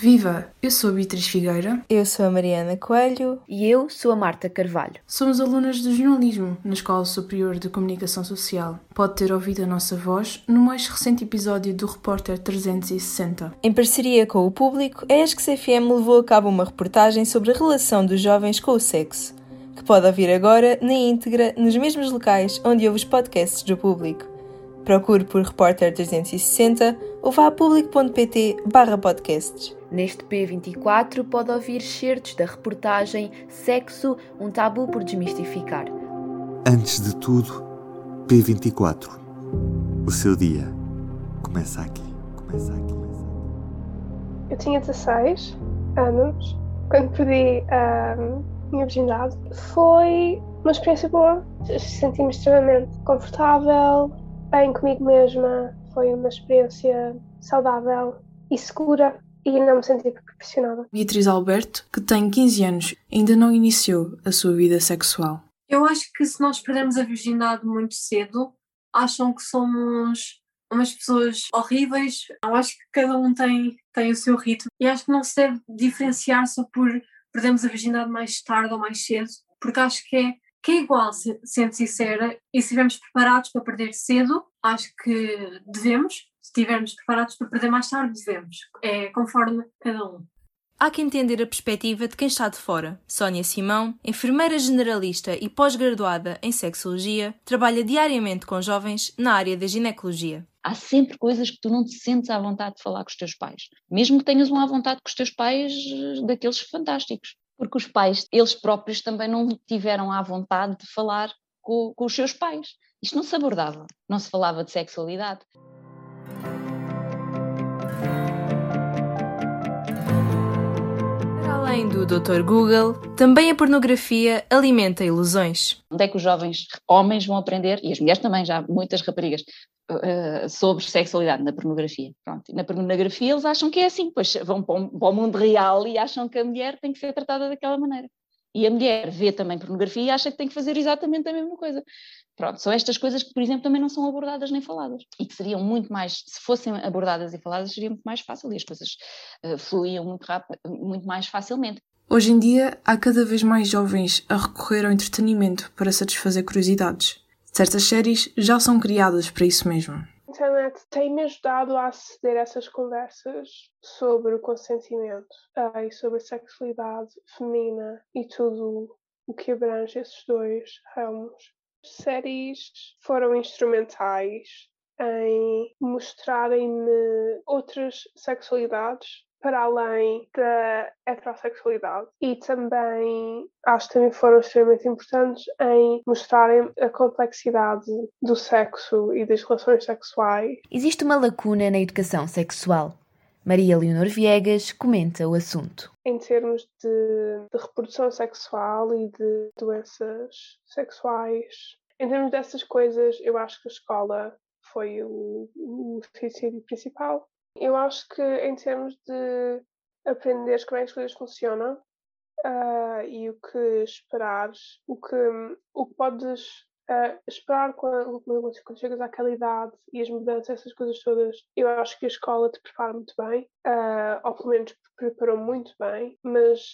Viva! Eu sou a Beatriz Figueira. Eu sou a Mariana Coelho. E eu sou a Marta Carvalho. Somos alunas de jornalismo na Escola Superior de Comunicação Social. Pode ter ouvido a nossa voz no mais recente episódio do Repórter 360. Em parceria com o público, a ESC-CFM levou a cabo uma reportagem sobre a relação dos jovens com o sexo, que pode ouvir agora na íntegra nos mesmos locais onde ouve os podcasts do público. Procure por Repórter 360 ou vá a público.pt podcasts. Neste P24 pode ouvir certos da reportagem Sexo, um tabu por desmistificar. Antes de tudo, P24. O seu dia começa aqui. Começa aqui. Eu tinha 16 anos quando perdi a minha virgindade. Foi uma experiência boa. Senti-me extremamente confortável, bem comigo mesma. Foi uma experiência saudável e segura e não me senti pressionada. Beatriz Alberto, que tem 15 anos, ainda não iniciou a sua vida sexual. Eu acho que se nós perdemos a virgindade muito cedo, acham que somos umas pessoas horríveis. Eu acho que cada um tem, tem o seu ritmo e acho que não se deve diferenciar só por perdermos a virgindade mais tarde ou mais cedo, porque acho que é, que é igual, sendo sincera, e se estivermos preparados para perder cedo, acho que devemos, se estivermos preparados para perder mais tarde, devemos. É conforme cada um. Há que entender a perspectiva de quem está de fora. Sónia Simão, enfermeira generalista e pós-graduada em sexologia, trabalha diariamente com jovens na área da ginecologia. Há sempre coisas que tu não te sentes à vontade de falar com os teus pais, mesmo que tenhas uma à vontade com os teus pais daqueles fantásticos, porque os pais, eles próprios também não tiveram à vontade de falar com, com os seus pais. Isto não se abordava, não se falava de sexualidade. Do Dr. Google, também a pornografia alimenta ilusões. Onde é que os jovens homens vão aprender, e as mulheres também, já muitas raparigas, uh, sobre sexualidade na pornografia? Pronto, na pornografia eles acham que é assim, pois vão para o mundo real e acham que a mulher tem que ser tratada daquela maneira. E a mulher vê também pornografia e acha que tem que fazer exatamente a mesma coisa. Pronto, são estas coisas que, por exemplo, também não são abordadas nem faladas e que seriam muito mais, se fossem abordadas e faladas, seria muito mais fácil e as coisas uh, fluíam muito, rápido, muito mais facilmente. Hoje em dia, há cada vez mais jovens a recorrer ao entretenimento para satisfazer curiosidades. Certas séries já são criadas para isso mesmo. Internet tem-me ajudado a aceder a essas conversas sobre o consentimento uh, e sobre a sexualidade feminina e tudo o que abrange esses dois ramos. Séries foram instrumentais em mostrarem-me outras sexualidades para além da heterossexualidade e também acho que também foram extremamente importantes em mostrarem a complexidade do sexo e das relações sexuais. Existe uma lacuna na educação sexual. Maria Leonor Viegas comenta o assunto. Em termos de, de reprodução sexual e de doenças sexuais, em termos dessas coisas, eu acho que a escola foi o, o suicídio principal. Eu acho que em termos de aprenderes como é que as coisas funcionam uh, e o que esperares, o que, o que podes uh, esperar quando, quando, chegas àquela idade e as mudanças, essas coisas todas, eu acho que a escola te prepara muito bem, uh, ou pelo menos preparou muito bem, mas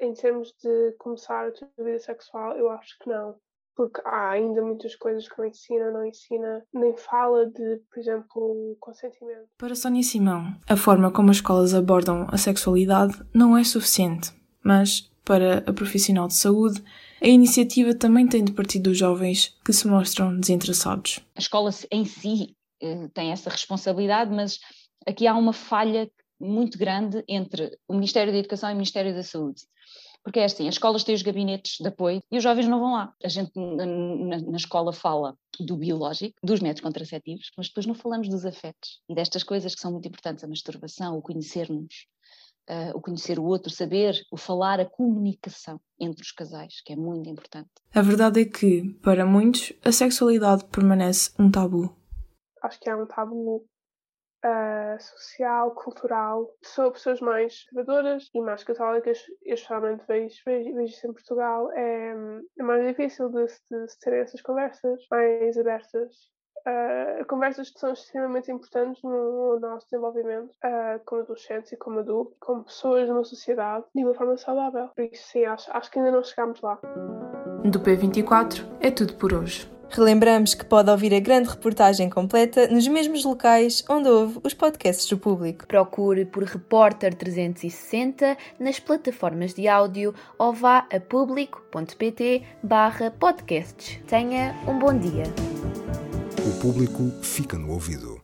em termos de começar a tua vida sexual, eu acho que não. Porque há ainda muitas coisas que não ensina, não ensina, nem fala de, por exemplo, consentimento. Para Sónia Simão, a forma como as escolas abordam a sexualidade não é suficiente, mas, para a profissional de saúde, a iniciativa também tem de partir dos jovens que se mostram desinteressados. A escola em si eh, tem essa responsabilidade, mas aqui há uma falha muito grande entre o Ministério da Educação e o Ministério da Saúde. Porque é assim, as escolas têm os gabinetes de apoio e os jovens não vão lá. A gente na, na, escola fala do biológico, dos métodos contraceptivos, mas depois não falamos dos afetos e destas coisas que são muito importantes, a masturbação, o conhecer-nos, uh, o conhecer o outro, saber, o falar, a comunicação entre os casais, que é muito importante. A verdade é que, para muitos, a sexualidade permanece um tabu. Acho que é um tabu uh, social, cultural, sobre pessoas mais conservadoras e mais católicas, especialmente vejo, vejo, vejo isso em Portugal, é, é mais difícil de, de, de ter essas conversas mais abertas uh, conversas que são extremamente importantes no, nosso desenvolvimento uh, como adolescentes e como adultos, como pessoas numa sociedade de uma forma saudável. Por isso, sim, acho, acho que ainda não chegámos lá. Do P24 é tudo por hoje. Relembramos que pode ouvir a grande reportagem completa nos mesmos locais onde houve os podcasts do público. Procure por Repórter 360 nas plataformas de áudio ou vá a público.pt barra podcasts. Tenha um bom dia. O público fica no ouvido.